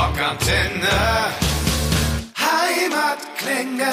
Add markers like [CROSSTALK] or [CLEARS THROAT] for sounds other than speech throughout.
Rockantenne. Heimatklänge.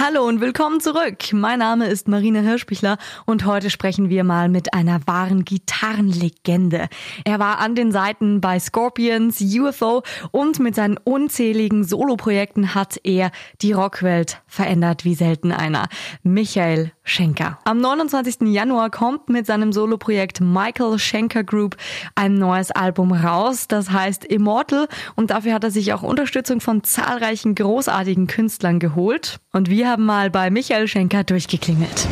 Hallo und willkommen zurück. Mein Name ist Marina Hirschbichler und heute sprechen wir mal mit einer wahren Gitarrenlegende. Er war an den Seiten bei Scorpions, UFO und mit seinen unzähligen Soloprojekten hat er die Rockwelt verändert wie selten einer. Michael Schenker. Am 29. Januar kommt mit seinem Soloprojekt Michael Schenker Group ein neues Album raus, das heißt Immortal und dafür hat er sich auch Unterstützung von zahlreichen großartigen Künstlern geholt und wir haben mal bei Michael Schenker durchgeklingelt.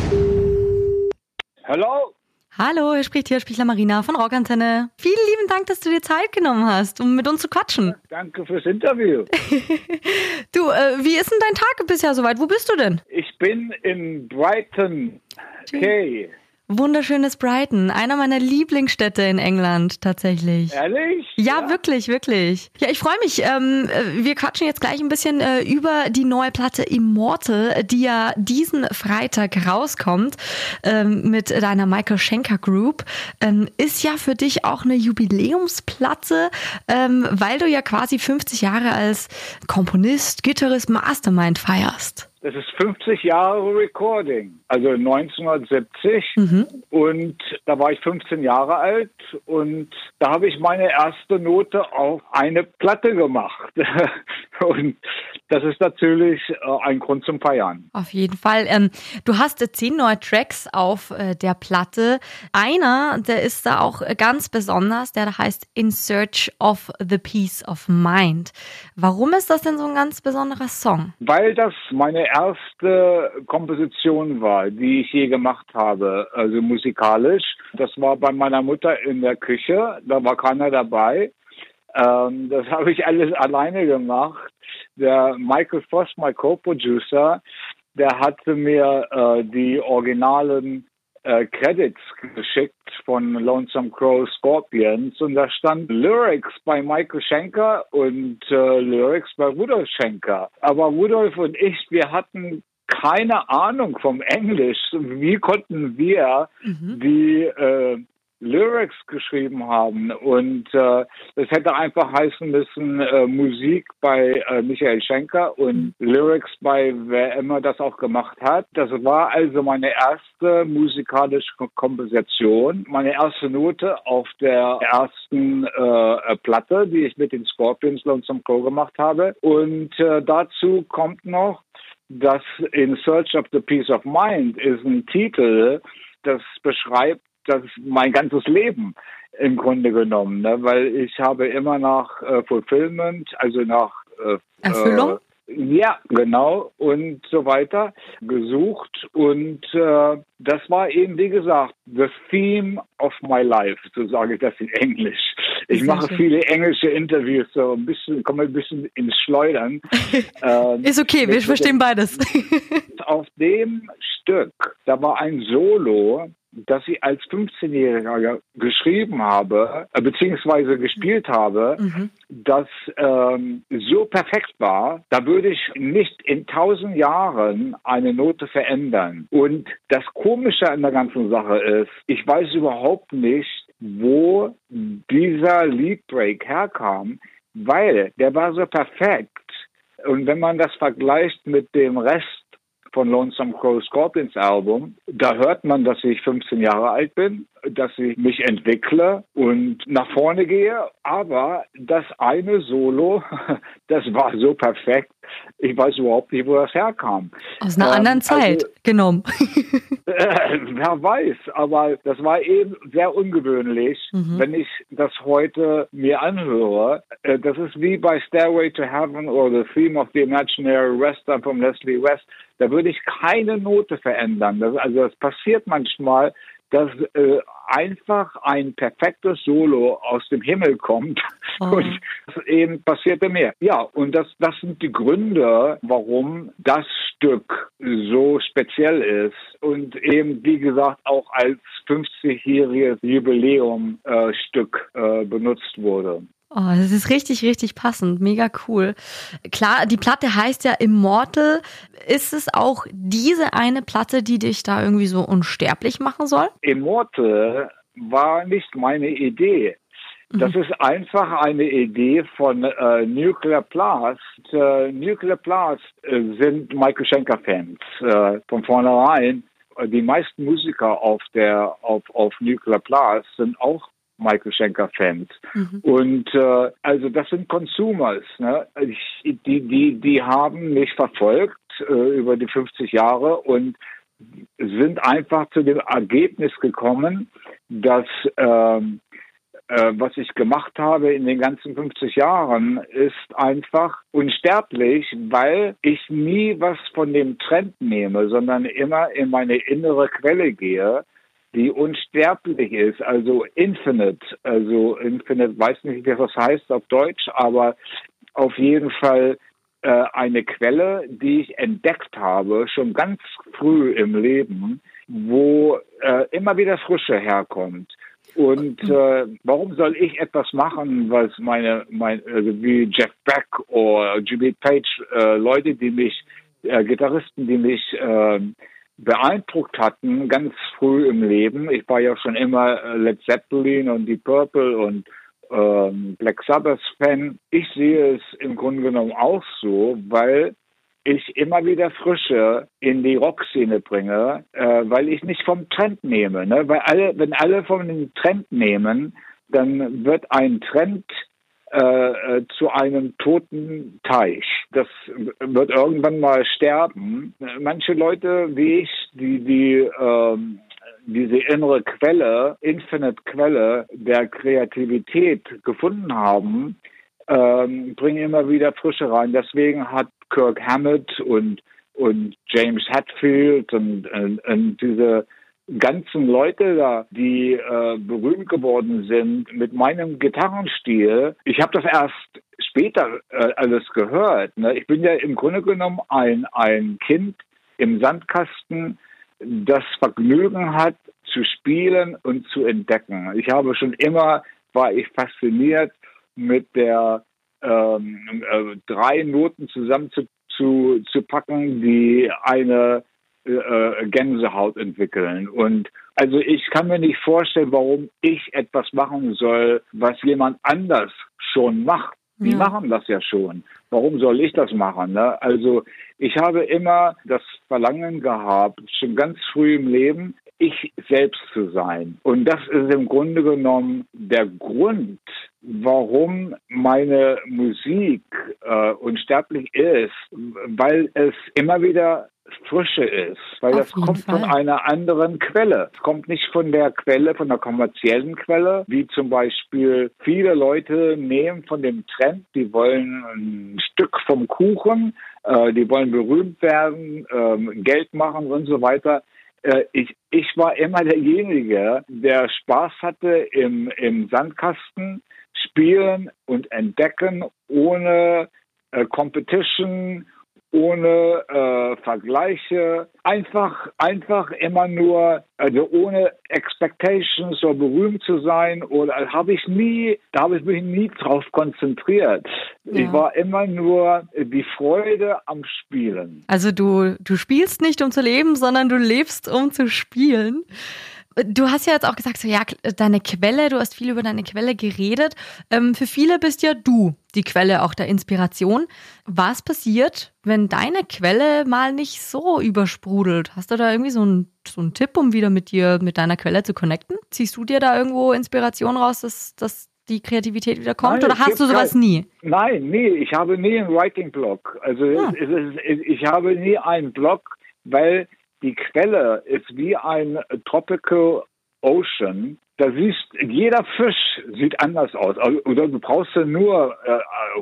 Hallo? Hallo, hier spricht hier Spichler Marina von Rockantenne. Vielen lieben Dank, dass du dir Zeit genommen hast, um mit uns zu quatschen. Danke fürs Interview. [LAUGHS] Du, äh, wie ist denn dein Tag bisher soweit? Wo bist du denn? Ich bin in Brighton, Kay. Wunderschönes Brighton, einer meiner Lieblingsstädte in England tatsächlich. Ehrlich? Ja, wirklich, wirklich. Ja, ich freue mich. Ähm, äh, wir quatschen jetzt gleich ein bisschen äh, über die neue Platte Immortal, die ja diesen Freitag rauskommt ähm, mit deiner Michael Schenker Group. Ähm, ist ja für dich auch eine Jubiläumsplatte, ähm, weil du ja quasi 50 Jahre als Komponist, Gitarrist, Mastermind feierst. Das ist 50 Jahre Recording, also 1970. Mhm. Und da war ich 15 Jahre alt und da habe ich meine erste Note auf eine Platte gemacht. [LAUGHS] und das ist natürlich äh, ein Grund zum Feiern. Auf jeden Fall. Ähm, du hast äh, zehn neue Tracks auf äh, der Platte. Einer, der ist da auch ganz besonders, der heißt In Search of the Peace of Mind. Warum ist das denn so ein ganz besonderer Song? Weil das meine erste Komposition war, die ich je gemacht habe, also musikalisch. Das war bei meiner Mutter in der Küche, da war keiner dabei. Ähm, das [LAUGHS] habe ich alles alleine gemacht. Der Michael Voss, mein Co-Producer, der hatte mir äh, die originalen äh, Credits geschickt von Lonesome Crow Scorpions und da stand Lyrics bei Michael Schenker und äh, Lyrics bei Rudolf Schenker. Aber Rudolf und ich, wir hatten keine Ahnung vom Englisch. Wie konnten wir die äh, Lyrics geschrieben haben. Und äh, es hätte einfach heißen müssen, äh, Musik bei äh, Michael Schenker und Lyrics bei wer immer das auch gemacht hat. Das war also meine erste musikalische Komposition, meine erste Note auf der ersten äh, Platte, die ich mit den Scorpions Lonesome Crow gemacht habe. Und äh, dazu kommt noch, dass In Search of the Peace of Mind ist ein Titel, das beschreibt das mein ganzes Leben im Grunde genommen, ne? weil ich habe immer nach äh, Fulfillment, also nach äh, Erfüllung? Äh, ja, genau und so weiter gesucht und äh, das war eben wie gesagt the theme of my life, so sage ich das in Englisch. Ich mache viele englische Interviews, so ein bisschen, komme ein bisschen ins Schleudern. [LAUGHS] Ähm, Ist okay, wir verstehen beides. [LAUGHS] auf dem Stück, da war ein Solo, das ich als 15-Jähriger geschrieben habe, äh, beziehungsweise gespielt habe, das ähm, so perfekt war, da würde ich nicht in tausend Jahren eine Note verändern. Und das Komische an der ganzen Sache ist, ich weiß überhaupt nicht, wo dieser Leadbreak herkam, weil der war so perfekt. Und wenn man das vergleicht mit dem Rest von Lonesome Crow Scorpions Album, da hört man, dass ich 15 Jahre alt bin, dass ich mich entwickle und nach vorne gehe. Aber das eine Solo, [LAUGHS] das war so perfekt. Ich weiß überhaupt nicht, wo das herkam. Aus einer Ähm, anderen Zeit also- [LAUGHS] genommen. Äh, wer weiß, aber das war eben sehr ungewöhnlich, wenn ich das heute mir anhöre. Äh, das ist wie bei Stairway to Heaven oder The Theme of the Imaginary Western von Leslie West. Da würde ich keine Note verändern. Das, also das passiert manchmal, dass äh, einfach ein perfektes Solo aus dem Himmel kommt. [LAUGHS] Und das eben passierte mir. Ja, und das, das sind die Gründe, warum das Stück so speziell ist und eben, wie gesagt, auch als 50-jähriges Jubiläum-Stück äh, benutzt wurde. Oh, das ist richtig, richtig passend. Mega cool. Klar, die Platte heißt ja Immortal. Ist es auch diese eine Platte, die dich da irgendwie so unsterblich machen soll? Immortal war nicht meine Idee. Das mhm. ist einfach eine Idee von äh, Nuclear Blast. Äh, Nuclear Blast äh, sind Michael Schenker-Fans äh, von vornherein. Die meisten Musiker auf der auf, auf Nuclear Blast sind auch Michael Schenker-Fans. Mhm. Und äh, also das sind Consumers. Ne? Ich, die, die, die haben mich verfolgt äh, über die 50 Jahre und sind einfach zu dem Ergebnis gekommen, dass ähm, äh, was ich gemacht habe in den ganzen 50 Jahren, ist einfach unsterblich, weil ich nie was von dem Trend nehme, sondern immer in meine innere Quelle gehe, die unsterblich ist, also infinite. Also infinite, weiß nicht, was das heißt auf Deutsch, aber auf jeden Fall äh, eine Quelle, die ich entdeckt habe, schon ganz früh im Leben, wo äh, immer wieder Frische herkommt. Und äh, warum soll ich etwas machen, was meine, mein, also wie Jeff Beck oder Jimmy Page, äh, Leute, die mich, äh, Gitarristen, die mich äh, beeindruckt hatten, ganz früh im Leben. Ich war ja schon immer äh, Led Zeppelin und die Purple und ähm, Black Sabbath Fan. Ich sehe es im Grunde genommen auch so, weil ich immer wieder Frische in die Rockszene bringe, äh, weil ich nicht vom Trend nehme. Ne? Weil alle, wenn alle von dem Trend nehmen, dann wird ein Trend äh, äh, zu einem toten Teich. Das wird irgendwann mal sterben. Manche Leute wie ich, die, die ähm, diese innere Quelle, Infinite Quelle der Kreativität gefunden haben, ähm, bringen immer wieder Frische rein. Deswegen hat Kirk Hammett und, und James Hetfield und, und, und diese ganzen Leute da, die äh, berühmt geworden sind mit meinem Gitarrenstil. Ich habe das erst später äh, alles gehört. Ne? Ich bin ja im Grunde genommen ein, ein Kind im Sandkasten, das Vergnügen hat, zu spielen und zu entdecken. Ich habe schon immer, war ich fasziniert mit der ähm, äh, drei Noten zusammen zu, zu, zu packen, die eine äh, Gänsehaut entwickeln. Und also ich kann mir nicht vorstellen, warum ich etwas machen soll, was jemand anders schon macht. Die ja. machen das ja schon. Warum soll ich das machen? Ne? Also ich habe immer das Verlangen gehabt, schon ganz früh im Leben, ich selbst zu sein. Und das ist im Grunde genommen der Grund, warum meine Musik äh, unsterblich ist, weil es immer wieder Frische ist, weil Auf das kommt Fall. von einer anderen Quelle. Es kommt nicht von der Quelle, von der kommerziellen Quelle, wie zum Beispiel viele Leute nehmen von dem Trend, die wollen ein Stück vom Kuchen, äh, die wollen berühmt werden, äh, Geld machen und so weiter. Äh, ich, ich war immer derjenige, der Spaß hatte im, im Sandkasten, spielen und entdecken ohne äh, Competition, ohne äh, Vergleiche, einfach, einfach immer nur, also ohne Expectations, so berühmt zu sein oder habe ich nie, da habe ich mich nie drauf konzentriert. Ja. Ich war immer nur die Freude am Spielen. Also du, du spielst nicht um zu leben, sondern du lebst um zu spielen. Du hast ja jetzt auch gesagt, so ja, deine Quelle, du hast viel über deine Quelle geredet. Ähm, für viele bist ja du die Quelle auch der Inspiration. Was passiert, wenn deine Quelle mal nicht so übersprudelt? Hast du da irgendwie so einen, so einen Tipp, um wieder mit dir, mit deiner Quelle zu connecten? Ziehst du dir da irgendwo Inspiration raus, dass, dass die Kreativität wieder kommt? Nein, oder hast du sowas kein, nie? Nein, nie. Ich habe nie einen Writing-Blog. Also ja. es, es, es, ich habe nie einen Blog, weil die Quelle ist wie ein Tropical Ocean. Da siehst, jeder Fisch sieht anders aus. Also, oder du brauchst ja nur äh,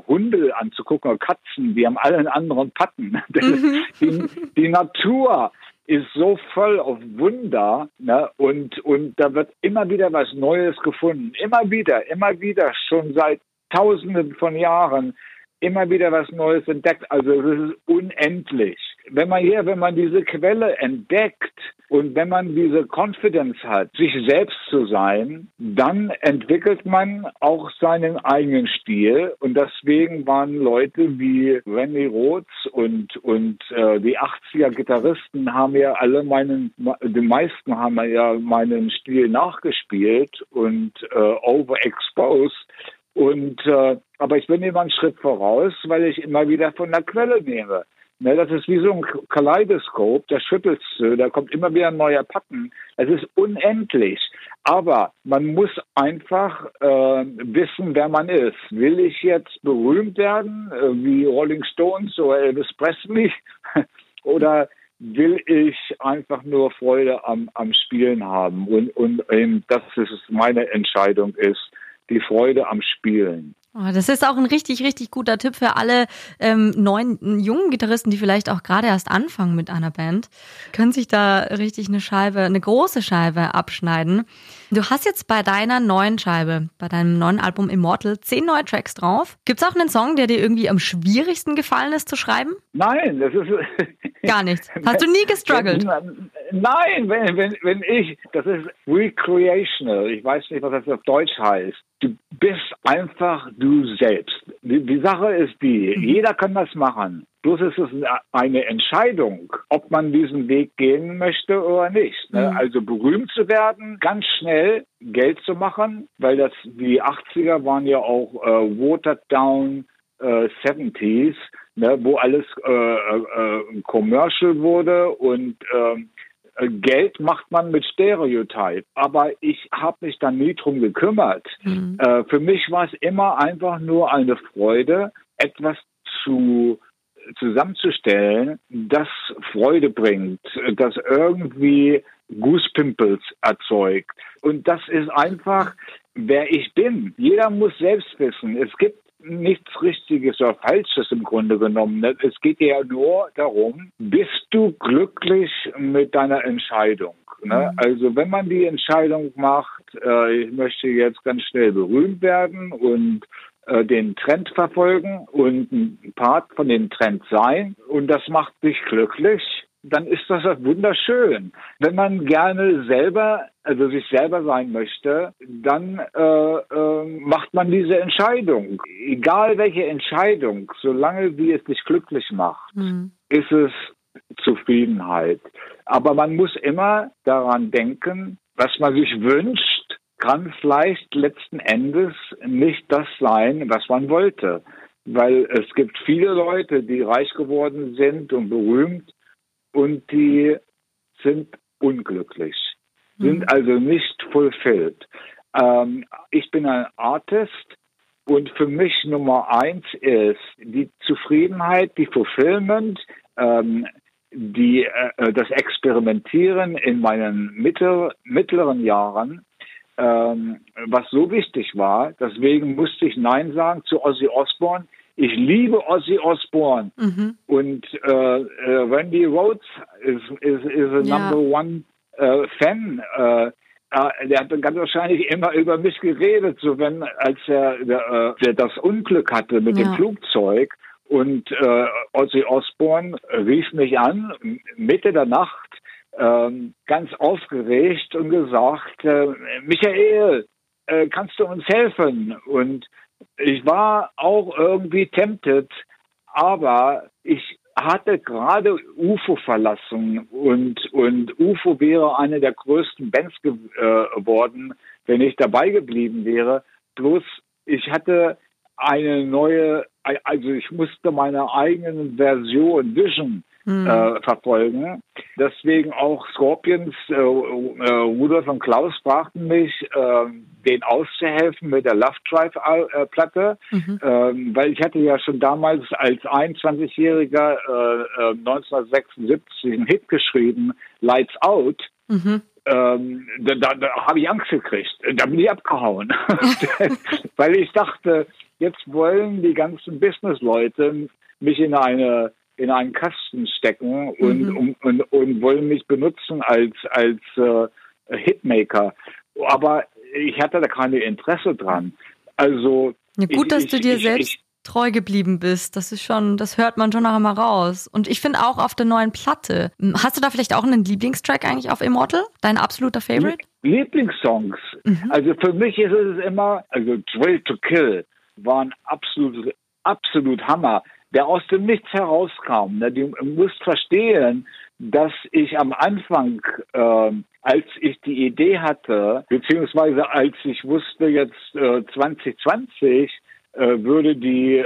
Hunde anzugucken oder Katzen, die haben alle einen anderen Patten. [LAUGHS] Mhm. die, die Natur ist so voll auf Wunder ne? und, und da wird immer wieder was Neues gefunden. Immer wieder, immer wieder, schon seit Tausenden von Jahren immer wieder was Neues entdeckt. Also es ist unendlich. Wenn man hier, wenn man diese Quelle entdeckt und wenn man diese Confidence hat, sich selbst zu sein, dann entwickelt man auch seinen eigenen Stil. Und deswegen waren Leute wie Randy Rhodes und, und äh, die 80er Gitarristen haben ja alle meinen, die meisten haben ja meinen Stil nachgespielt und äh, overexposed. Und äh, aber ich bin immer einen Schritt voraus, weil ich immer wieder von der Quelle nehme. Ne, das ist wie so ein Kaleidoskop, da schüttelst du, da kommt immer wieder ein neuer Patten. Es ist unendlich. Aber man muss einfach äh, wissen, wer man ist. Will ich jetzt berühmt werden, äh, wie Rolling Stones oder Elvis Presley? [LAUGHS] oder will ich einfach nur Freude am, am Spielen haben? Und, und eben, das ist meine Entscheidung ist, die Freude am Spielen. Oh, das ist auch ein richtig, richtig guter Tipp für alle ähm, neuen jungen Gitarristen, die vielleicht auch gerade erst anfangen mit einer Band. Können sich da richtig eine Scheibe, eine große Scheibe abschneiden. Du hast jetzt bei deiner neuen Scheibe, bei deinem neuen Album Immortal, zehn neue Tracks drauf. Gibt's auch einen Song, der dir irgendwie am schwierigsten gefallen ist zu schreiben? Nein, das ist [LAUGHS] gar nichts. Hast du nie gestruggelt? Nein, wenn, wenn, wenn ich, das ist recreational. Ich weiß nicht, was das auf Deutsch heißt du bist einfach du selbst. Die, Sache ist die, mhm. jeder kann das machen. Bloß ist es eine Entscheidung, ob man diesen Weg gehen möchte oder nicht. Ne? Mhm. Also berühmt zu werden, ganz schnell Geld zu machen, weil das die 80er waren ja auch äh, watered down äh, 70s, ne? wo alles äh, äh, äh, commercial wurde und ähm, äh, Geld macht man mit Stereotype, aber ich habe mich da nie drum gekümmert. Mhm. Äh, für mich war es immer einfach nur eine Freude, etwas zu zusammenzustellen, das Freude bringt, das irgendwie Goosepimples erzeugt. Und das ist einfach, wer ich bin. Jeder muss selbst wissen. Es gibt nichts Richtiges oder Falsches im Grunde genommen. Ne? Es geht ja nur darum, bist du glücklich mit deiner Entscheidung? Ne? Mhm. Also wenn man die Entscheidung macht, äh, ich möchte jetzt ganz schnell berühmt werden und äh, den Trend verfolgen und ein Part von dem Trend sein und das macht dich glücklich, dann ist das wunderschön. Wenn man gerne selber, also sich selber sein möchte, dann äh, äh, macht man diese Entscheidung. Egal welche Entscheidung, solange wie es dich glücklich macht, mhm. ist es Zufriedenheit. Aber man muss immer daran denken, was man sich wünscht, kann vielleicht letzten Endes nicht das sein, was man wollte. Weil es gibt viele Leute, die reich geworden sind und berühmt und die sind unglücklich, sind mhm. also nicht fulfilled. Ähm, ich bin ein Artist und für mich Nummer eins ist die Zufriedenheit, die Fulfillment, ähm, die, äh, das Experimentieren in meinen mittel, mittleren Jahren, ähm, was so wichtig war. Deswegen musste ich Nein sagen zu Ozzy Osbourne. Ich liebe Ozzy Osbourne mhm. und äh, äh, Randy Rhodes ist is, is a ja. number one äh, Fan. Äh, äh, der hat ganz wahrscheinlich immer über mich geredet, so wenn als er der, der das Unglück hatte mit ja. dem Flugzeug und äh, Ozzy Osbourne rief mich an Mitte der Nacht ähm, ganz aufgeregt und gesagt, äh, Michael, äh, kannst du uns helfen? Und ich war auch irgendwie tempted, aber ich hatte gerade UFO verlassen und, und UFO wäre eine der größten Bands geworden, äh, wenn ich dabei geblieben wäre. Bloß ich hatte eine neue, also ich musste meine eigenen Version, Vision mhm. äh, verfolgen. Deswegen auch Scorpions, äh, äh, Rudolf und Klaus brachten mich, äh, denen auszuhelfen mit der Love Drive äh, Platte, mhm. ähm, weil ich hatte ja schon damals als 21-Jähriger äh, 1976 einen Hit geschrieben, Lights Out. Mhm. Ähm, da, da, da habe ich Angst gekriegt. Da bin ich abgehauen. [LAUGHS] [LAUGHS] Weil ich dachte, jetzt wollen die ganzen Businessleute mich in eine in einen Kasten stecken und, mhm. und, und, und, wollen mich benutzen als, als äh, Hitmaker. Aber ich hatte da keine Interesse dran. Also ja, gut, ich, dass du dir ich, selbst treu geblieben bist. Das ist schon, das hört man schon noch einmal raus. Und ich finde auch auf der neuen Platte. Hast du da vielleicht auch einen Lieblingstrack eigentlich auf Immortal? Dein absoluter Favorite? Lieblingssongs. Mhm. Also für mich ist es immer, also Drill to Kill war ein absolut, absolut Hammer, der aus dem Nichts herauskam. Ne? Du musst verstehen, dass ich am Anfang, äh, als ich die Idee hatte, beziehungsweise als ich wusste, jetzt äh, 2020 äh, würde die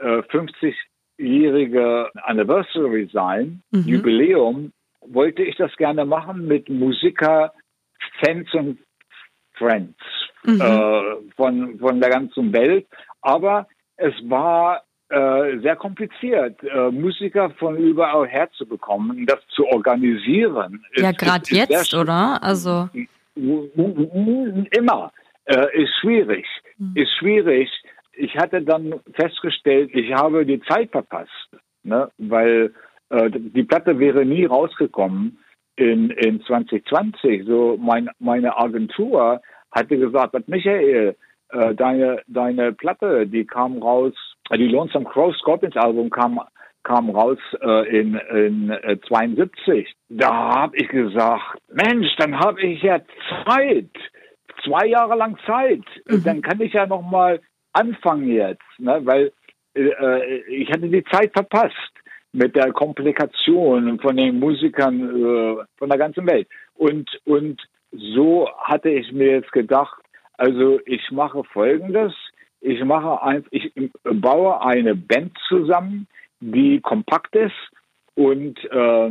50-jährige äh, Anniversary sein, mhm. Jubiläum, wollte ich das gerne machen mit Musiker, Fans und Friends mhm. äh, von, von der ganzen Welt. Aber es war äh, sehr kompliziert, äh, Musiker von überall herzubekommen, das zu organisieren. Ja, gerade jetzt, oder? Also immer äh, ist schwierig, mhm. ist schwierig. Ich hatte dann festgestellt, ich habe die Zeit verpasst, ne? weil äh, die Platte wäre nie rausgekommen in, in 2020. So mein, meine Agentur hatte gesagt, Michael, äh, deine, deine Platte, die kam raus, die Lonesome Crow Scorpions Album kam, kam raus äh, in, in äh, 72. Da habe ich gesagt, Mensch, dann habe ich ja Zeit, zwei Jahre lang Zeit. Mhm. Dann kann ich ja noch mal anfangen jetzt, ne? weil äh, äh ich hatte die Zeit verpasst mit der Komplikation von den Musikern äh, von der ganzen Welt. Und, und so hatte ich mir jetzt gedacht, also ich mache Folgendes. Ich mache ein, ich baue eine Band zusammen, die kompakt ist und äh,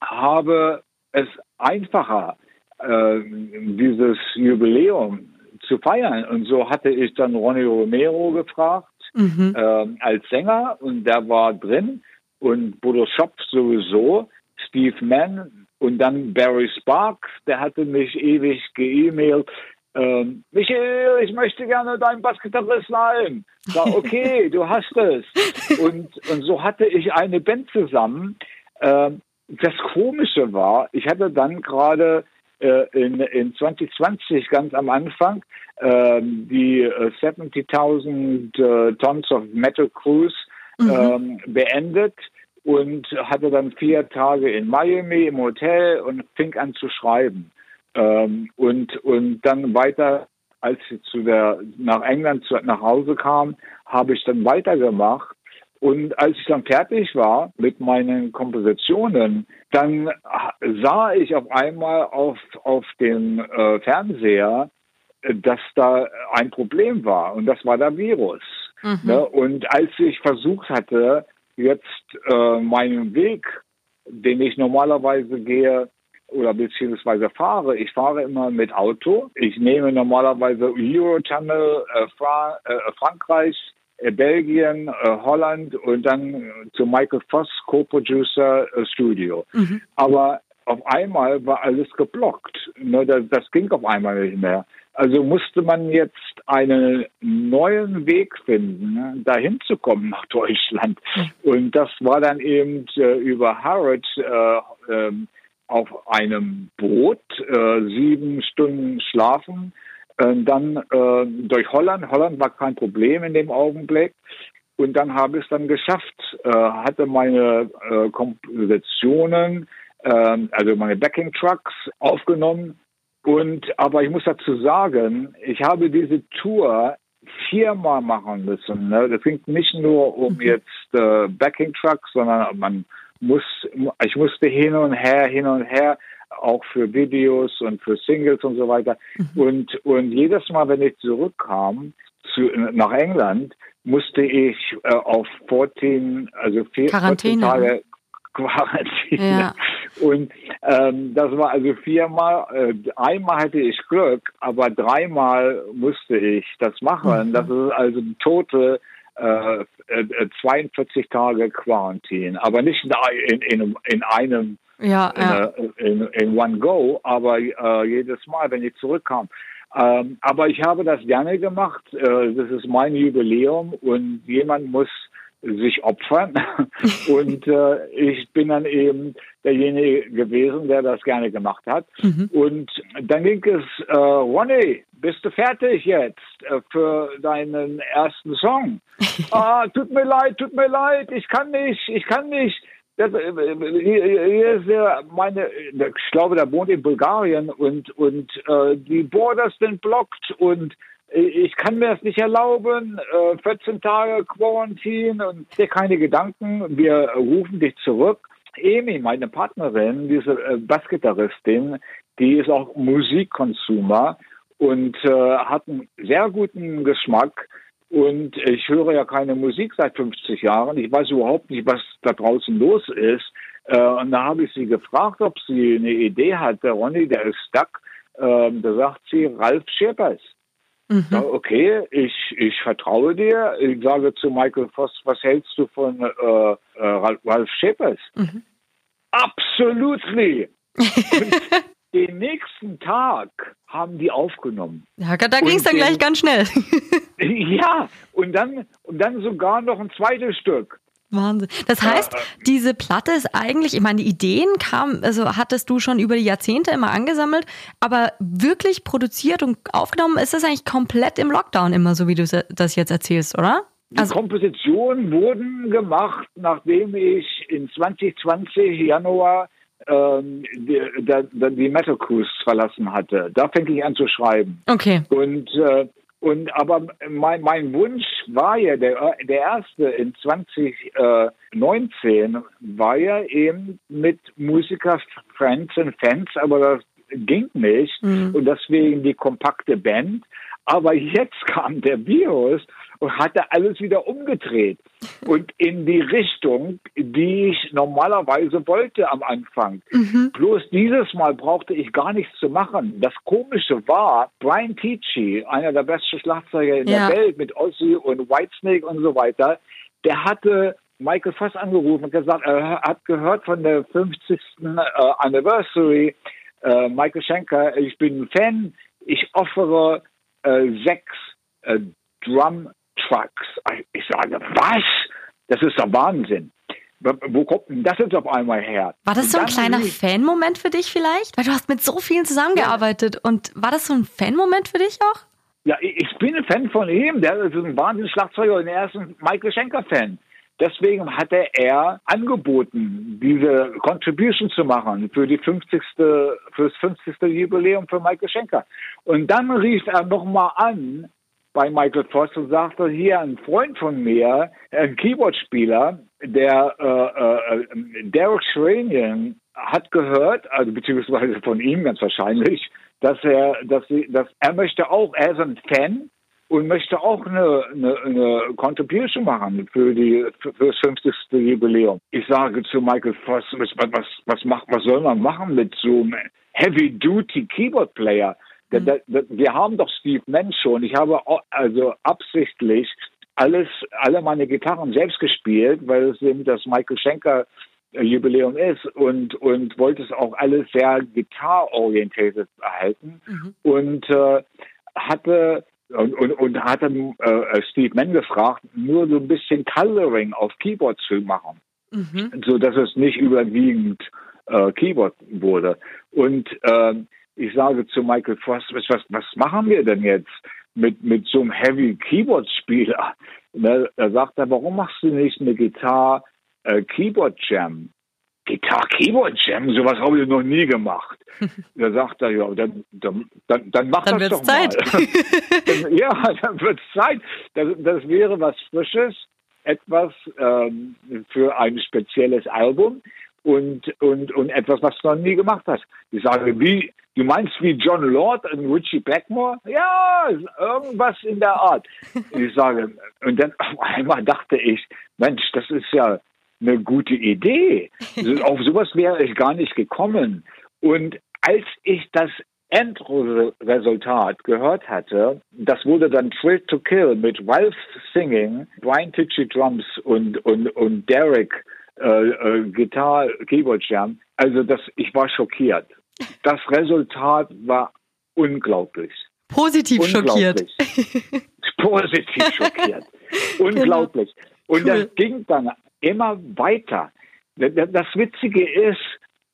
habe es einfacher, äh, dieses Jubiläum zu feiern. Und so hatte ich dann Ronnie Romero gefragt mhm. äh, als Sänger und der war drin und Bodo Shop sowieso, Steve Mann und dann Barry Sparks, der hatte mich ewig geemailt, ähm, Michael, ich möchte gerne dein Bassgitarrist sein. Sag, okay, [LAUGHS] du hast es. Und, und so hatte ich eine Band zusammen. Ähm, das Komische war, ich hatte dann gerade äh, in, in 2020 ganz am Anfang äh, die äh, 70.000 äh, Tons of Metal Cruise mhm. ähm, beendet und hatte dann vier Tage in Miami im Hotel und fing an zu schreiben. Ähm, und, und dann weiter, als ich zu der, nach England zu, nach Hause kam, habe ich dann weitergemacht. Und als ich dann fertig war mit meinen Kompositionen, dann sah ich auf einmal auf, auf dem äh, Fernseher, dass da ein Problem war. Und das war der Virus. Mhm. Ne? Und als ich versucht hatte, jetzt äh, meinen Weg, den ich normalerweise gehe, oder beziehungsweise fahre. Ich fahre immer mit Auto. Ich nehme normalerweise Eurotunnel, äh, Fra äh, Frankreich, äh, Belgien, äh, Holland und dann zu Michael Voss, Co-Producer äh, Studio. Mhm. Aber auf einmal war alles geblockt. Ne, das, das ging auf einmal nicht mehr. Also musste man jetzt einen neuen Weg finden, ne, dahin zu kommen nach Deutschland. Mhm. Und das war dann eben äh, über Harrod äh, ähm, auf einem Boot, äh, sieben Stunden schlafen, äh, dann äh, durch Holland. Holland war kein Problem in dem Augenblick. Und dann habe ich es dann geschafft, äh, hatte meine äh, Kompositionen, äh, also meine Backing Trucks aufgenommen. Und aber ich muss dazu sagen, ich habe diese Tour viermal machen müssen. Ne? Das ging nicht nur um mhm. jetzt äh, Backing Trucks, sondern man muss, ich musste hin und her, hin und her, auch für Videos und für Singles und so weiter. Mhm. Und, und jedes Mal, wenn ich zurückkam zu, nach England, musste ich äh, auf 14, also vier, 14 Tage [LAUGHS] Quarantäne. Ja. Und ähm, das war also viermal, äh, einmal hatte ich Glück, aber dreimal musste ich das machen. Mhm. Das ist also eine tote äh, 42 äh, Tage Quarantäne, aber nicht in, in, in einem ja, ja. In, in, One Go, aber äh, jedes Mal, wenn ich zurückkam. Ähm, aber ich habe das gerne gemacht. Äh, das ist mein Jubiläum und jemand muss sich opfern. [LAUGHS] und äh, ich bin dann eben derjenige gewesen, der das gerne gemacht hat. Mhm. Und dann ging es, äh, Ronny, bist du fertig jetzt äh, für deinen ersten Song? [LAUGHS] ah, tut mir leid, tut mir leid, ich kann nicht, ich kann nicht. Das, äh, hier ist ja meine, ich glaube, der wohnt in Bulgarien und, und äh, die Borders sind blockt und ich kann mir das nicht erlauben, 14 äh, Tage Quarantine und dir keine Gedanken, wir rufen dich zurück. Amy, meine Partnerin, diese äh, Bassgitarristin, die ist auch Musikkonsumer und äh, hat einen sehr guten Geschmack. Und ich höre ja keine Musik seit 50 Jahren. Ich weiß überhaupt nicht, was da draußen los ist. Und da habe ich sie gefragt, ob sie eine Idee hat. Der Ronny, der ist stuck. Äh, da sagt sie Ralf Schippers. Mhm. Ja, okay, ich, ich vertraue dir. Ich sage zu Michael Voss, was hältst du von äh, äh, Ralf Schippers? Mhm. Absolutely. [LAUGHS] den nächsten Tag haben die aufgenommen. Ja, da ging es dann gleich ganz schnell. [LAUGHS] ja, und dann, und dann sogar noch ein zweites Stück. Wahnsinn. Das heißt, diese Platte ist eigentlich, ich meine, die Ideen kamen, also hattest du schon über die Jahrzehnte immer angesammelt, aber wirklich produziert und aufgenommen ist das eigentlich komplett im Lockdown immer, so wie du das jetzt erzählst, oder? Die also, Kompositionen wurden gemacht, nachdem ich in 2020 Januar ähm, die, die, die Metal Cruise verlassen hatte. Da fing ich an zu schreiben. Okay. Und äh, und aber mein, mein Wunsch war ja, der, der erste in 2019 war ja eben mit Musiker, Friends und Fans, aber das ging nicht. Mhm. Und deswegen die kompakte Band. Aber jetzt kam der Virus und hatte alles wieder umgedreht und in die Richtung, die ich normalerweise wollte am Anfang. Mhm. Bloß dieses Mal brauchte ich gar nichts zu machen. Das Komische war, Brian Tichy, einer der besten Schlagzeuger in ja. der Welt mit Ozzy und Whitesnake und so weiter, der hatte Michael Voss angerufen und gesagt, er hat gehört von der 50. Äh, Anniversary. Äh, Michael Schenker, ich bin ein Fan, ich offere äh, sechs äh, Drum Trucks. Ich sage, was? Das ist der Wahnsinn. Wo kommt denn das jetzt auf einmal her? War das so ein kleiner Fan-Moment für dich vielleicht? Weil du hast mit so vielen zusammengearbeitet. Ja. Und war das so ein Fan-Moment für dich auch? Ja, ich bin ein Fan von ihm. Der ist ein wahnsinniger Schlagzeuger und er ist ein Michael Schenker-Fan. Deswegen hatte er angeboten, diese Contribution zu machen für die 50. für das 50. Jubiläum für Michael Schenker. Und dann rief er nochmal an bei Michael Voss und sagte, hier ein Freund von mir, ein Keyboardspieler, der äh, äh, Derek Shranian hat gehört, also beziehungsweise von ihm ganz wahrscheinlich, dass er, dass sie, dass er möchte auch, er ist ein Fan und möchte auch eine, eine, eine Contribution machen für die für, das 50. Jubiläum. Ich sage zu Michael Voss, was, was, was, macht, was soll man machen mit so einem Heavy-Duty Keyboard-Player? Mhm. Wir haben doch Steve Mann schon. Ich habe also absichtlich alles, alle meine Gitarren selbst gespielt, weil es eben das Michael Schenker äh, Jubiläum ist und, und wollte es auch alles sehr gitarorientiert erhalten mhm. und äh, hatte und, und, und hatte äh, Steve Mann gefragt, nur so ein bisschen Coloring auf Keyboard zu machen, mhm. so dass es nicht überwiegend äh, Keyboard wurde. Und äh, ich sage zu Michael Voss, was, was machen wir denn jetzt mit, mit so einem Heavy Keyboard Spieler? Ne, da sagt er, warum machst du nicht eine Gitarre äh, Keyboard Jam? Gitarre Keyboard Jam, sowas habe ich noch nie gemacht. [LAUGHS] da sagt er, ja, dann, dann, dann, dann mach dann das doch Zeit. [LAUGHS] [LAUGHS] mal. ja, dann wird es Zeit. Das, das wäre was Frisches, etwas ähm, für ein spezielles Album und, und, und etwas, was du noch nie gemacht hast. Ich sage, wie, du meinst wie John Lord und Richie Blackmore? Ja, irgendwas in der Art. Ich sage, und dann auf einmal dachte ich, Mensch, das ist ja eine gute Idee. auf sowas wäre ich gar nicht gekommen. Und als ich das Endresultat gehört hatte, das wurde dann Thrill to Kill mit Ralph Singing, Brian Tichy Drums und, und, und Derek äh, äh, Gitarre, Keyboard Jam. Also das, ich war schockiert. Das Resultat war unglaublich. Positiv unglaublich. schockiert. [LAUGHS] Positiv schockiert. [LAUGHS] unglaublich. Und cool. das ging dann immer weiter. Das Witzige ist,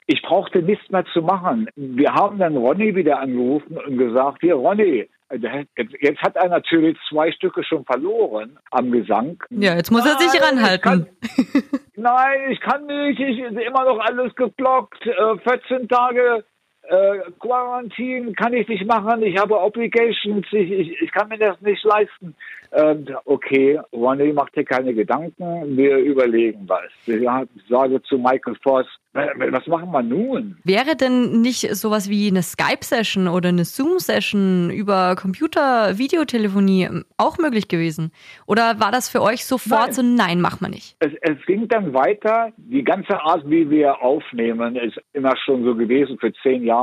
ich brauchte nichts mehr zu machen. Wir haben dann Ronny wieder angerufen und gesagt, hier Ronny, jetzt hat er natürlich zwei Stücke schon verloren am Gesang. Ja, jetzt muss er sich ranhalten. Ich kann, nein, ich kann nicht, ich ist immer noch alles geblockt, 14 äh, Tage äh, Quarantin kann ich nicht machen, ich habe Obligations, ich, ich, ich kann mir das nicht leisten. Ähm, okay, Ronnie, mach dir keine Gedanken, wir überlegen was. Ich sage zu Michael Voss, was machen wir nun? Wäre denn nicht sowas wie eine Skype-Session oder eine Zoom-Session über Computer-Videotelefonie auch möglich gewesen? Oder war das für euch sofort nein. so, nein, mach mal nicht? Es, es ging dann weiter. Die ganze Art, wie wir aufnehmen, ist immer schon so gewesen für zehn Jahre.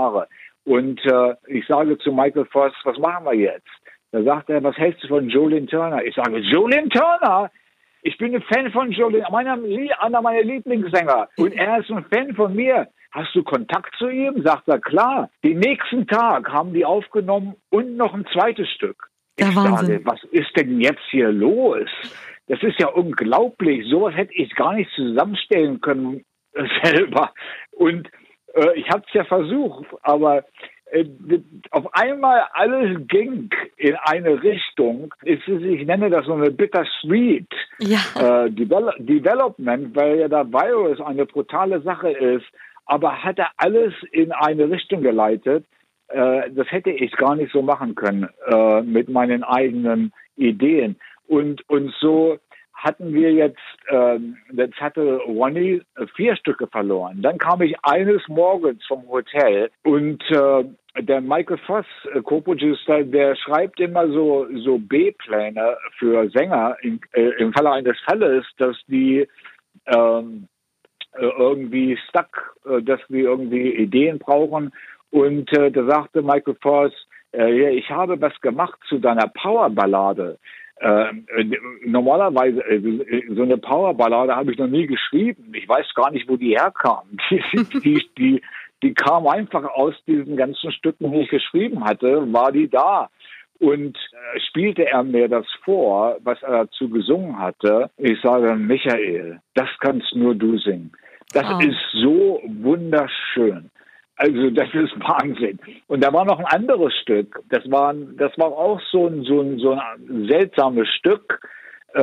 Und äh, ich sage zu Michael Voss, was machen wir jetzt? Da sagt er, was hältst du von Jolene Turner? Ich sage, Jolene Turner? Ich bin ein Fan von Jolene, meiner, einer meiner Lieblingssänger. Und er ist ein Fan von mir. Hast du Kontakt zu ihm? Sagt er, klar. Den nächsten Tag haben die aufgenommen und noch ein zweites Stück. Ich ja, sage, was ist denn jetzt hier los? Das ist ja unglaublich. Sowas hätte ich gar nicht zusammenstellen können [LAUGHS] selber. Und äh, ich habe es ja versucht, aber äh, auf einmal alles ging in eine Richtung. Ich, ich nenne das so eine bittersweet ja. äh, Devel Development, weil ja der Virus eine brutale Sache ist, aber hat er alles in eine Richtung geleitet. Äh, das hätte ich gar nicht so machen können äh, mit meinen eigenen Ideen. Und, und so hatten wir jetzt, ähm, jetzt hatte Ronnie vier Stücke verloren. Dann kam ich eines Morgens vom Hotel und äh, der Michael Voss, äh, Co-Producer, der schreibt immer so, so B-Pläne für Sänger im, äh, im Falle eines Falles, dass die ähm, äh, irgendwie stuck, äh, dass wir irgendwie Ideen brauchen. Und äh, da sagte Michael Voss, äh, ich habe was gemacht zu deiner Powerballade. Äh, normalerweise, äh, so eine Powerballade habe ich noch nie geschrieben. Ich weiß gar nicht, wo die herkam. [LAUGHS] Die, die, die, die kam einfach aus diesen ganzen Stücken, die ich geschrieben hatte, war die da. Und äh, spielte er mir das vor, was er dazu gesungen hatte. Ich sage, Michael, das kannst nur du singen. Das oh. ist so wunderschön. Also das ist Wahnsinn. Und da war noch ein anderes Stück. Das war, das war auch so ein, so ein, so ein seltsames Stück äh,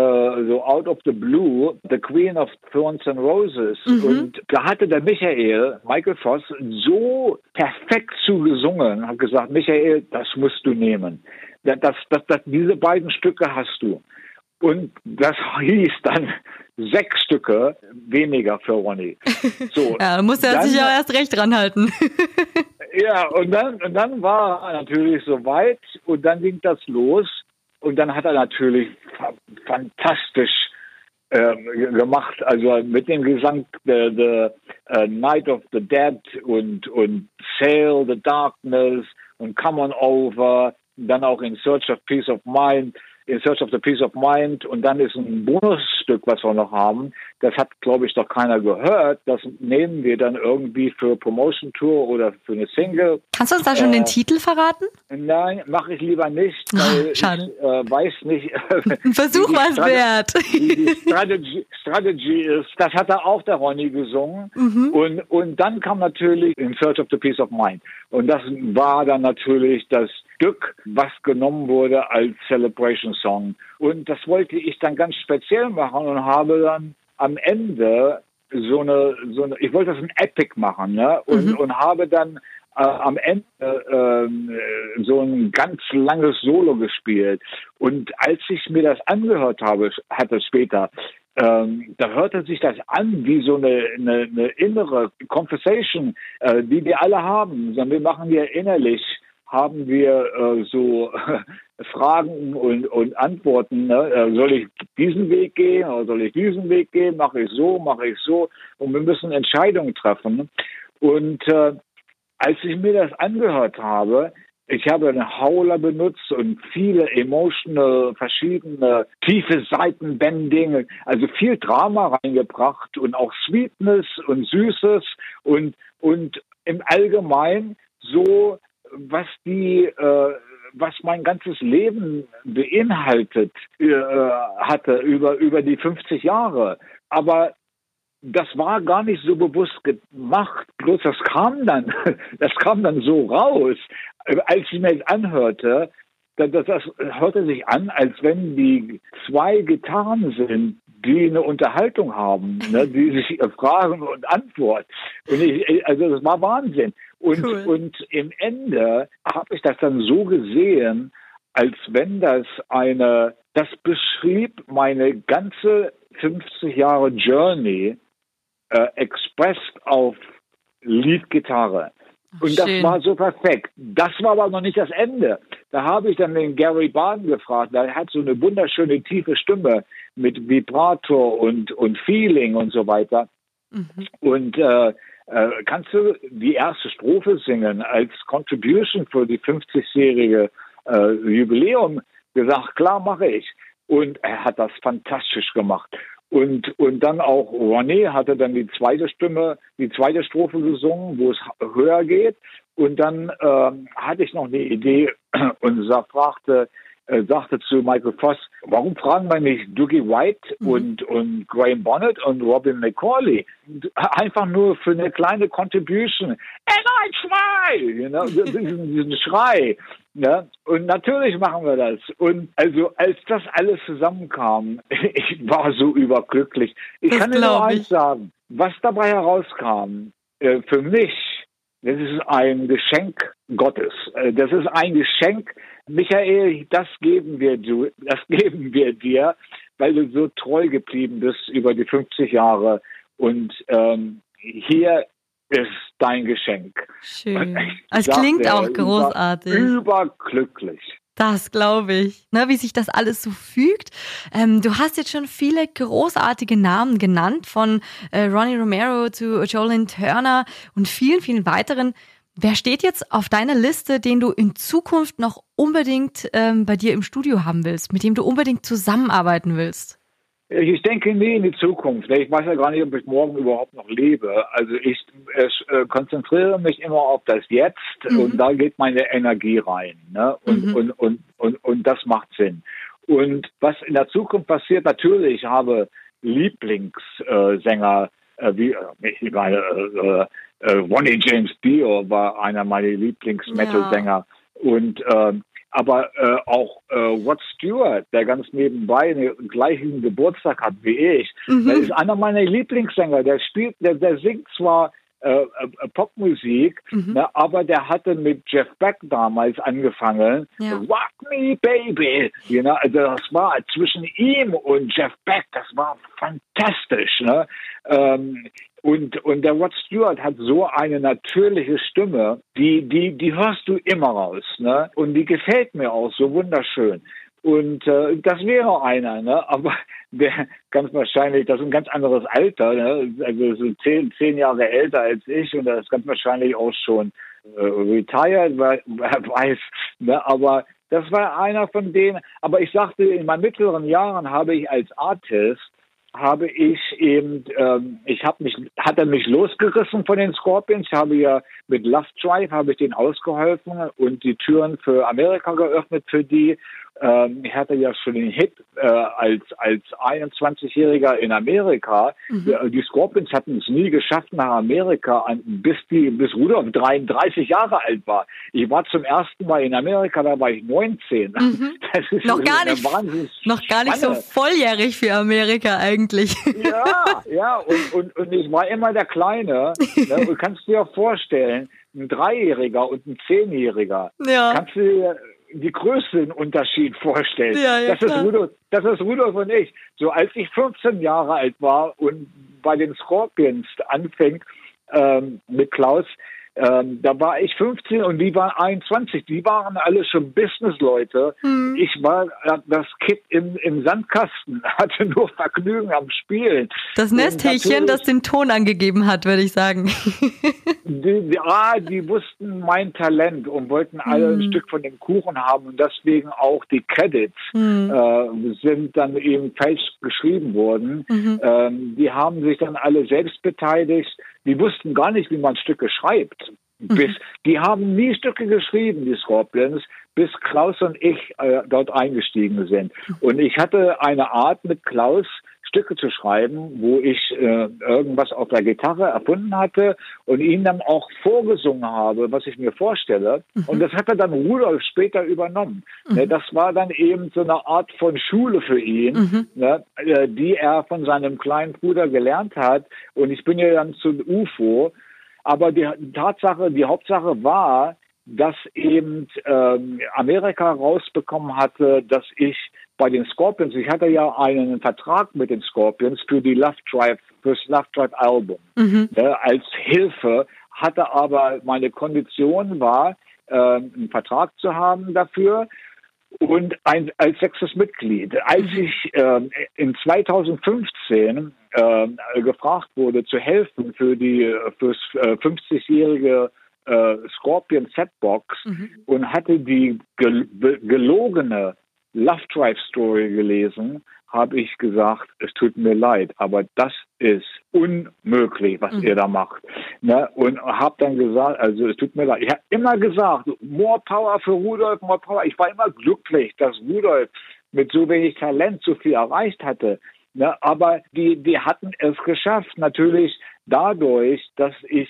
so Out of the Blue, The Queen of Thorns and Roses. Mhm. Und da hatte der Michael, Michael Voss, so perfekt zugesungen, hat gesagt, Michael, das musst du nehmen. Das, das, das, diese beiden Stücke hast du. Und das hieß dann sechs Stücke weniger für Ronny. [LAUGHS] So, ja, da musste er sich ja erst recht dran halten. [LAUGHS] ja, und dann, und dann war er natürlich soweit und dann ging das los. Und dann hat er natürlich fantastisch äh, gemacht, also mit dem Gesang The, the uh, Night of the Dead und, und Sail the Darkness und Come on Over, dann auch in Search of Peace of Mind. In Search of the Peace of Mind und dann ist ein Bonusstück, was wir noch haben. Das hat, glaube ich, doch keiner gehört. Das nehmen wir dann irgendwie für Promotion Tour oder für eine Single. Kannst du uns da schon äh, den Titel verraten? Nein, mache ich lieber nicht, [LAUGHS] weil Schade. ich äh, weiß nicht. [LAUGHS] Versuch was wert. die [LAUGHS] Strategy, Strategy ist, das hat er auch der Ronny gesungen. Mhm. Und, und dann kam natürlich In Search of the Peace of Mind. Und das war dann natürlich das Stück, was genommen wurde als Celebration Song. Und das wollte ich dann ganz speziell machen und habe dann am Ende so eine, so eine ich wollte das ein Epic machen, ne? Und, mhm. und habe dann äh, am Ende äh, so ein ganz langes Solo gespielt. Und als ich mir das angehört habe, hatte später, ähm, da hörte sich das an wie so eine, eine, eine innere Conversation, äh, die wir alle haben. Wir machen hier innerlich haben wir äh, so [LAUGHS] Fragen und, und Antworten. Ne? Äh, soll ich diesen Weg gehen oder soll ich diesen Weg gehen? Mache ich so, mache ich so? Und wir müssen Entscheidungen treffen. Und äh, als ich mir das angehört habe, ich habe einen Howler benutzt und viele emotional, verschiedene tiefe Seitenbending, also viel Drama reingebracht und auch Sweetness und Süßes und, und im Allgemeinen so, was die äh, was mein ganzes Leben beinhaltet äh, hatte über, über die 50 Jahre. Aber das war gar nicht so bewusst gemacht. Bloß das kam dann, [LAUGHS] das kam dann so raus, als ich mir das anhörte. Das, das, das hörte sich an, als wenn die zwei Gitarren sind, die eine Unterhaltung haben, ne, die [LAUGHS] sich fragen und antworten. Und ich, also das war Wahnsinn. Und, cool. und im Ende habe ich das dann so gesehen, als wenn das eine, das beschrieb meine ganze 50 Jahre Journey äh, expressed auf Leadgitarre. Und Schön. das war so perfekt. Das war aber noch nicht das Ende. Da habe ich dann den Gary Barn gefragt. Der hat so eine wunderschöne tiefe Stimme mit Vibrator und, und Feeling und so weiter. Mhm. Und äh, äh, kannst du die erste Strophe singen als Contribution für die 50-jährige äh, Jubiläum? Gesagt, klar mache ich. Und er hat das fantastisch gemacht. Und, und dann auch Ronnie hatte dann die zweite Stimme, die zweite Strophe gesungen, wo es höher geht. Und dann äh, hatte ich noch eine Idee [CLEARS THROAT] und fragte, äh, sagte zu Michael Voss, warum fragen wir nicht Doogie White mhm. und, und Graham Bonnet und Robin McCauley? Einfach nur für eine kleine Contribution. And I try! You know, [LAUGHS] diesen, diesen Schrei. Ja, und natürlich machen wir das. Und also als das alles zusammenkam, [LAUGHS] ich war so überglücklich. Ich das kann dir nur eins sagen, was dabei herauskam, äh, für mich, das ist ein Geschenk Gottes. Äh, das ist ein Geschenk, Michael, das geben wir du, das geben wir dir, weil du so treu geblieben bist über die 50 Jahre. Und ähm, hier ist dein Geschenk. Schön. Es klingt auch großartig. Überglücklich. Das glaube ich, ne, wie sich das alles so fügt. Ähm, du hast jetzt schon viele großartige Namen genannt, von äh, Ronnie Romero zu Jolene Turner und vielen, vielen weiteren. Wer steht jetzt auf deiner Liste, den du in Zukunft noch unbedingt ähm, bei dir im Studio haben willst, mit dem du unbedingt zusammenarbeiten willst? Ich denke nie in die Zukunft. Ich weiß ja gar nicht, ob ich morgen überhaupt noch lebe. Also ich, ich äh, konzentriere mich immer auf das Jetzt mhm. und da geht meine Energie rein. Ne? Und, mhm. und, und, und, und das macht Sinn. Und was in der Zukunft passiert, natürlich, ich habe Lieblingssänger, äh, wie äh, ich meine, äh, äh, Ronnie James Dio war einer meiner Lieblings-Metal-Sänger. Ja. Und ähm, aber äh, auch äh, Rod Stewart, der ganz nebenbei den gleichen Geburtstag hat wie ich, mhm. der ist einer meiner Lieblingssänger. Der spielt, der, der singt zwar äh, äh, Popmusik, mhm. ne, aber der hatte mit Jeff Beck damals angefangen. Ja. Rock me, baby. You know, also das war zwischen ihm und Jeff Beck, das war fantastisch. Ne? Ähm, und, und der Rod Stewart hat so eine natürliche Stimme, die, die, die hörst du immer raus. Ne? Und die gefällt mir auch so wunderschön. Und äh, das wäre einer, ne? aber [LAUGHS] der ganz wahrscheinlich, das ist ein ganz anderes Alter, ne? also so zehn, zehn Jahre älter als ich und das ist ganz wahrscheinlich auch schon äh, retired, wer, [LAUGHS] wer weiß. Ne? Aber das war einer von denen. Aber ich sagte, in meinen mittleren Jahren habe ich als Artist habe ich eben, ähm, ich habe mich, hat er mich losgerissen von den Scorpions. Ich habe ja mit Love Drive habe ich denen ausgeholfen und die Türen für Amerika geöffnet für die. Ähm, ich hatte ja schon den Hit äh, als, als 21-Jähriger in Amerika. Mhm. Die Scorpions hatten es nie geschafft nach Amerika, bis, die, bis Rudolf 33 Jahre alt war. Ich war zum ersten Mal in Amerika, da war ich 19. Mhm. [LAUGHS] noch, gar nicht, noch gar nicht so volljährig für Amerika eigentlich. Ja, ja, und, und, und ich war immer der Kleine. Ne? [LAUGHS] Du kannst dir vorstellen, ein Dreijähriger und ein Zehnjähriger. Ja. Kannst du dir die größten Unterschied vorstellen. Ja, ja, das, ist Rudolf, das ist Rudolf und ich. So als ich 15 Jahre alt war und bei den Scorpions anfing ähm, mit Klaus, ähm, da war ich 15 und die waren 21. Die waren alle schon Businessleute. Hm. Ich war äh, das Kind im, im Sandkasten, [LAUGHS] hatte nur Vergnügen am Spielen. Das Nesthäkchen, das den Ton angegeben hat, würde ich sagen. [LAUGHS] die, die, ah, die wussten mein Talent und wollten alle hm. ein Stück von dem Kuchen haben und deswegen auch die Credits hm. äh, sind dann eben falsch geschrieben worden. Mhm. Ähm, die haben sich dann alle selbst beteiligt die wussten gar nicht, wie man Stücke schreibt. Mhm. Bis, die haben nie Stücke geschrieben, die Scorpions, bis Klaus und ich äh, dort eingestiegen sind. Und ich hatte eine Art mit Klaus, Stücke zu schreiben, wo ich äh, irgendwas auf der Gitarre erfunden hatte und ihn dann auch vorgesungen habe, was ich mir vorstelle. Mhm. Und das hatte dann Rudolf später übernommen. Mhm. Ne, das war dann eben so eine Art von Schule für ihn, mhm. ne, äh, die er von seinem kleinen Bruder gelernt hat. Und ich bin ja dann zum UFO. Aber die Tatsache, die Hauptsache war, dass eben ähm, Amerika rausbekommen hatte, dass ich bei den Scorpions, ich hatte ja einen Vertrag mit den Scorpions für die Love Drive, fürs Love Drive Album mhm. äh, als Hilfe, hatte aber meine Kondition war, äh, einen Vertrag zu haben dafür und ein, als sechstes Mitglied. Als mhm. ich äh, in 2015 äh, gefragt wurde, zu helfen für die fürs äh, 50-jährige äh, Scorpion Setbox mhm. und hatte die gel gelogene Love Drive Story gelesen, habe ich gesagt, es tut mir leid, aber das ist unmöglich, was mhm. ihr da macht. Ne? Und habe dann gesagt, also es tut mir leid. Ich habe immer gesagt, more power für Rudolf, more power. Ich war immer glücklich, dass Rudolf mit so wenig Talent so viel erreicht hatte. Ne? Aber die, die hatten es geschafft, natürlich dadurch, dass ich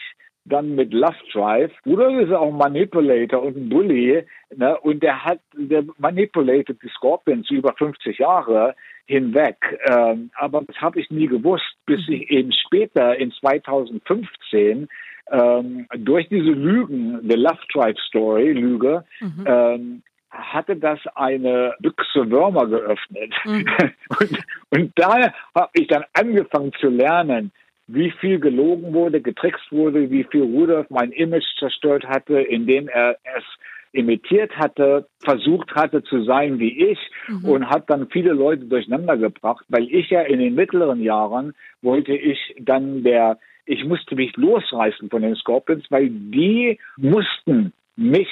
dann mit Love Drive. Rudolf ist auch ein Manipulator und ein Bully. Ne? Und der hat, der manipulated die Scorpions über 50 Jahre hinweg. Ähm, aber das habe ich nie gewusst, bis ich eben später in 2015 ähm, durch diese Lügen, the Love Drive Story, Lüge, mhm. ähm, hatte das eine Büchse Würmer geöffnet. Mhm. [LAUGHS] und, und da habe ich dann angefangen zu lernen, wie viel gelogen wurde, getrickst wurde, wie viel Rudolf mein Image zerstört hatte, indem er es imitiert hatte, versucht hatte zu sein wie ich mhm. und hat dann viele Leute durcheinander gebracht, weil ich ja in den mittleren Jahren wollte ich dann der, ich musste mich losreißen von den Scorpions, weil die mussten mich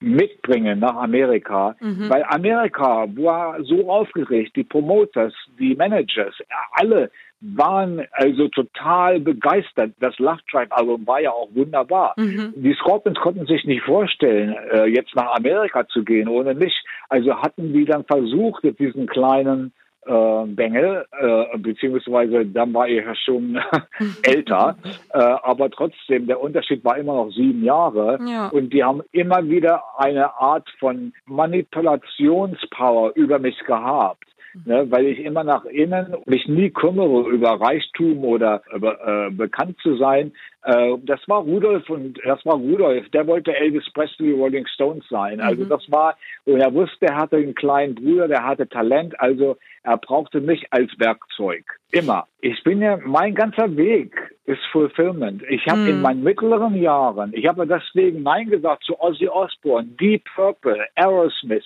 mitbringen nach Amerika, mhm. weil Amerika war so aufgeregt, die Promoters, die Managers, alle waren also total begeistert. Das Love Tribe Album war ja auch wunderbar. Mhm. Die Scorpions konnten sich nicht vorstellen, äh, jetzt nach Amerika zu gehen ohne mich. Also hatten die dann versucht, diesen kleinen äh, Bengel, äh, beziehungsweise dann war er schon [LAUGHS] älter, [LAUGHS] äh, aber trotzdem, der Unterschied war immer noch sieben Jahre ja. und die haben immer wieder eine Art von Manipulationspower über mich gehabt ne, weil ich immer nach innen mich nie kümmere über Reichtum oder äh, bekannt zu sein. Äh, das war Rudolf und das war Rudolf, der wollte Elvis Presley Rolling Stones sein. Also mhm. das war, und er wusste, er hatte einen kleinen Bruder, der hatte Talent, also er brauchte mich als Werkzeug. Immer. Ich bin ja, mein ganzer Weg ist Fulfillment. Ich habe mhm. in meinen mittleren Jahren, ich habe deswegen Nein gesagt zu Ozzy Osbourne, Deep Purple, Aerosmith,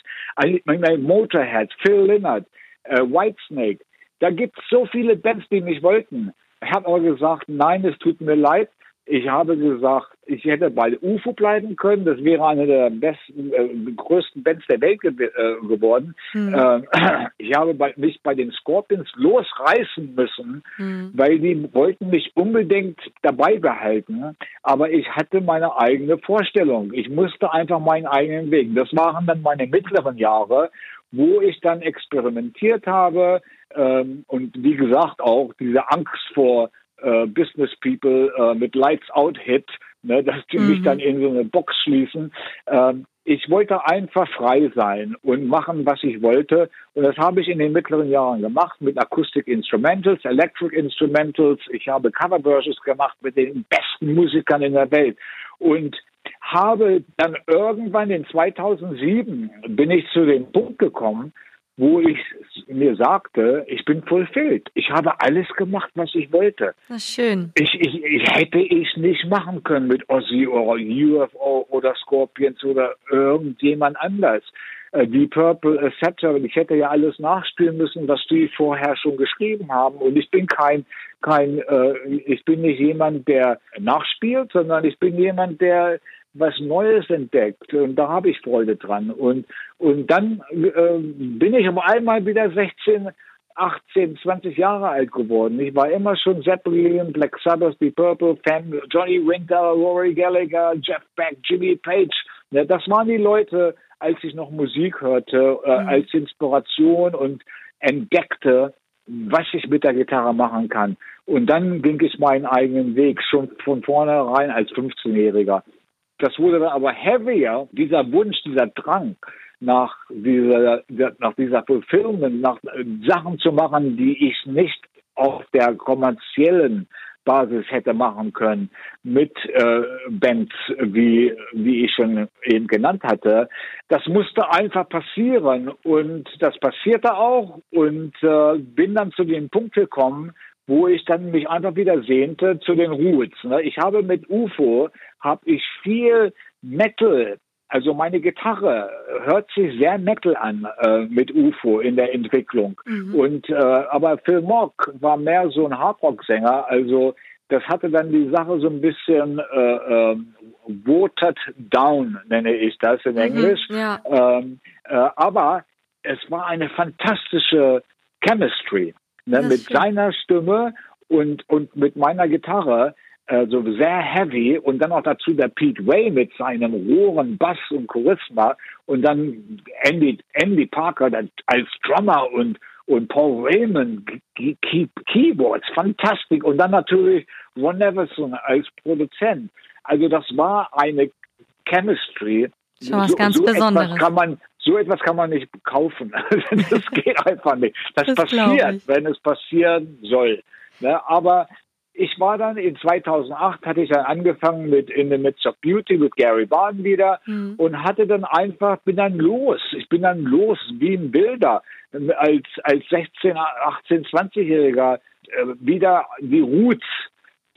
Motorhead, Phil Lynott äh, Whitesnake. Da gibt es so viele Bands, die mich wollten. Ich habe aber gesagt, nein, es tut mir leid. Ich habe gesagt, ich hätte bei UFO bleiben können. Das wäre eine der besten, äh, größten Bands der Welt ge äh, geworden. Mhm. Äh, [CLEARS THROAT] ich habe bei, mich bei den Scorpions losreißen müssen, mhm. weil die wollten mich unbedingt dabei behalten. Aber ich hatte meine eigene Vorstellung. Ich musste einfach meinen eigenen Weg. Das waren dann meine mittleren Jahre wo ich dann experimentiert habe ähm, und wie gesagt auch diese Angst vor äh, Business People äh, mit Lights Out Hit, ne, dass die mhm. mich dann in so eine Box schließen. Ähm, ich wollte einfach frei sein und machen, was ich wollte. Und das habe ich in den mittleren Jahren gemacht mit Acoustic Instrumentals, Electric Instrumentals. Ich habe Coverversions gemacht mit den besten Musikern in der Welt. Und habe dann irgendwann in 2007 bin ich zu dem Punkt gekommen, wo ich mir sagte, ich bin fulfilled. Ich habe alles gemacht, was ich wollte. Das ist schön. Ich, ich, ich hätte ich nicht machen können mit Ozzy oder UFO oder Scorpions oder irgendjemand anders. Äh, die Purple etc. Ich hätte ja alles nachspielen müssen, was die vorher schon geschrieben haben. Und ich bin kein, kein, äh, ich bin nicht jemand, der nachspielt, sondern ich bin jemand, der was Neues entdeckt und da habe ich Freude dran. Und, und dann äh, bin ich auf einmal wieder 16, 18, 20 Jahre alt geworden. Ich war immer schon Zeppelin, Black Sabbath, The Purple, Fan, Johnny Winter, Rory Gallagher, Jeff Beck, Jimmy Page. Ja, das waren die Leute, als ich noch Musik hörte, äh, mhm. als Inspiration und entdeckte, was ich mit der Gitarre machen kann. Und dann ging ich meinen eigenen Weg, schon von vornherein als 15-Jähriger. Das wurde dann aber heavier, dieser Wunsch, dieser Drang nach dieser, nach dieser Fulfillment, nach Sachen zu machen, die ich nicht auf der kommerziellen Basis hätte machen können mit äh, Bands, wie, wie ich schon eben genannt hatte. Das musste einfach passieren und das passierte auch und äh, bin dann zu dem Punkt gekommen, wo ich dann mich einfach wieder sehnte zu den Roots. Ne? Ich habe mit UFO, habe ich viel Metal also meine Gitarre hört sich sehr Metal an äh, mit UFO in der Entwicklung. Mhm. Und äh, aber Phil Mock war mehr so ein Hardrock-Sänger. Also das hatte dann die Sache so ein bisschen äh, äh, watered down, nenne ich das in mhm, Englisch. Ja. Ähm, äh, aber es war eine fantastische Chemistry ne, mit stimmt. seiner Stimme und, und mit meiner Gitarre also sehr heavy und dann auch dazu der Pete Way mit seinem rohen Bass und Charisma und dann Andy, Andy Parker als Drummer und und Paul Raymond Key, Keyboards, fantastisch und dann natürlich Ron Everson als Produzent. Also das war eine Chemistry. Schon was so, ganz so Besonderes. Kann man, so etwas kann man nicht kaufen. [LAUGHS] das geht einfach nicht. [LAUGHS] Das, das passiert, wenn es passieren soll. Ne? Aber ich war dann in 2008 hatte ich dann angefangen mit In the Midst of Beauty mit Gary Barden wieder mhm. und hatte dann einfach bin dann los. Ich bin dann los wie ein Bilder als als 16, 18, 20-Jähriger äh, wieder die Roots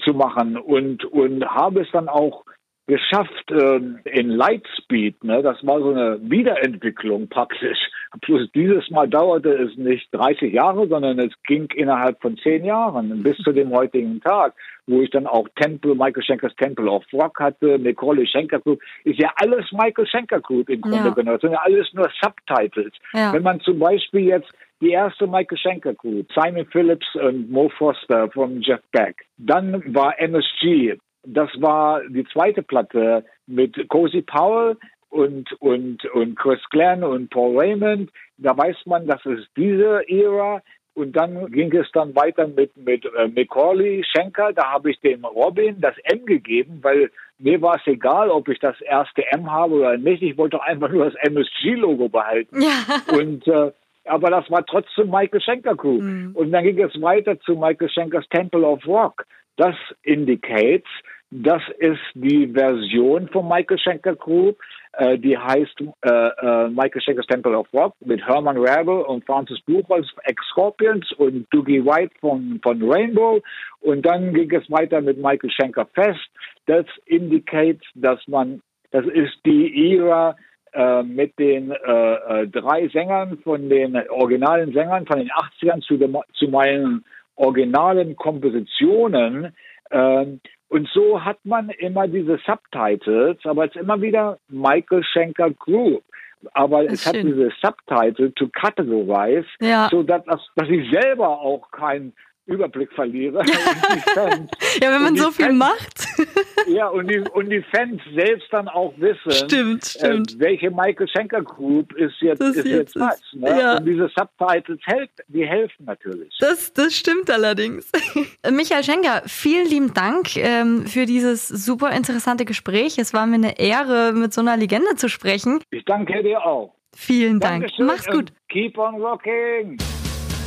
zu machen und und habe es dann auch geschafft äh, in Lightspeed. Ne? Das war so eine Wiederentwicklung praktisch. [LAUGHS] Plus dieses Mal dauerte es nicht 30 Jahre, sondern es ging innerhalb von zehn Jahren bis zu dem heutigen Tag, wo ich dann auch Temple, Michael Schenkers Temple of Rock hatte, Macaulay Schenker Group. Ist ja alles Michael Schenker Group im Grunde ja. genommen. Das sind ja alles nur Subtitles. Ja. Wenn man zum Beispiel jetzt die erste Michael Schenker Group, Simon Phillips und Mo Foster von Jeff Beck. Dann war MSG, das war die zweite Platte mit Cozy Powell und, und, und Chris Glenn und Paul Raymond. Da weiß man, das ist diese Ära. Und dann ging es dann weiter mit, mit äh, Macaulay Schenker. Da habe ich dem Robin das M gegeben, weil mir war es egal, ob ich das erste M habe oder nicht. Ich wollte einfach nur das MSG-Logo behalten. Ja. Und äh, aber das war trotzdem Michael Schenker Group. Mhm. Und dann ging es weiter zu Michael Schenkers Temple of Rock. Das indicates, das ist die Version von Michael Schenker Group. Äh, die heißt äh, äh, Michael Schenker's Temple of Rock mit Herman Rabel und Francis Buchholz Ex-Scorpions und Doogie White von, von Rainbow. Und dann ging es weiter mit Michael Schenker Fest. Das indicates, dass man, das ist die Ära äh, mit den äh, äh, drei Sängern von den originalen Sängern von den 80ern zu, dem, zu meinen originalen Kompositionen. Ähm, und so hat man immer diese Subtitles, aber es ist immer wieder Michael Schenker Group. Aber das es hat diese Subtitle to categorize, ja. so dass, dass ich selber auch kein Überblick verliere. [LAUGHS] ja, wenn man so viel Fans, macht. ja, und die, und die Fans selbst dann auch wissen, stimmt, stimmt. Äh, welche Michael Schenker Group ist jetzt, ist jetzt, jetzt was. Ne? Ja. Und diese Subtitles helf, die helfen natürlich. Das, das stimmt allerdings. Michael Schenker, vielen lieben Dank ähm, für dieses super interessante Gespräch. Es war mir eine Ehre, mit so einer Legende zu sprechen. Ich danke dir auch. Vielen Dank. Dankeschön Mach's gut. Keep on rocking.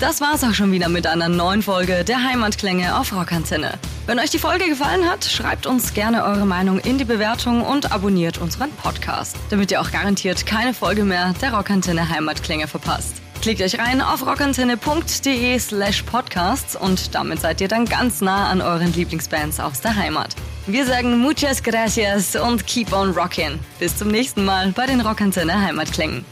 Das war's auch schon wieder mit einer neuen Folge der Heimatklänge auf Rockantenne. Wenn euch die Folge gefallen hat, schreibt uns gerne eure Meinung in die Bewertung und abonniert unseren Podcast, damit ihr auch garantiert keine Folge mehr der Rockantenne Heimatklänge verpasst. Klickt euch rein auf rockantenne.de slash podcasts und damit seid ihr dann ganz nah an euren Lieblingsbands aus der Heimat. Wir sagen muchas gracias und keep on rockin'. Bis zum nächsten Mal bei den Rockantenne Heimatklängen.